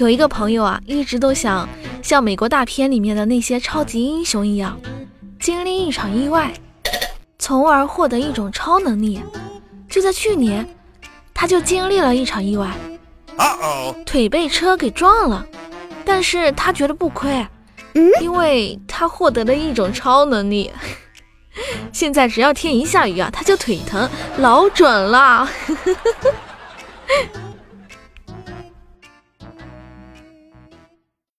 有一个朋友啊，一直都想像美国大片里面的那些超级英雄一样，经历一场意外，从而获得一种超能力。就在去年，他就经历了一场意外，腿被车给撞了，但是他觉得不亏，因为他获得了一种超能力。现在只要天一下雨啊，他就腿疼，老准了。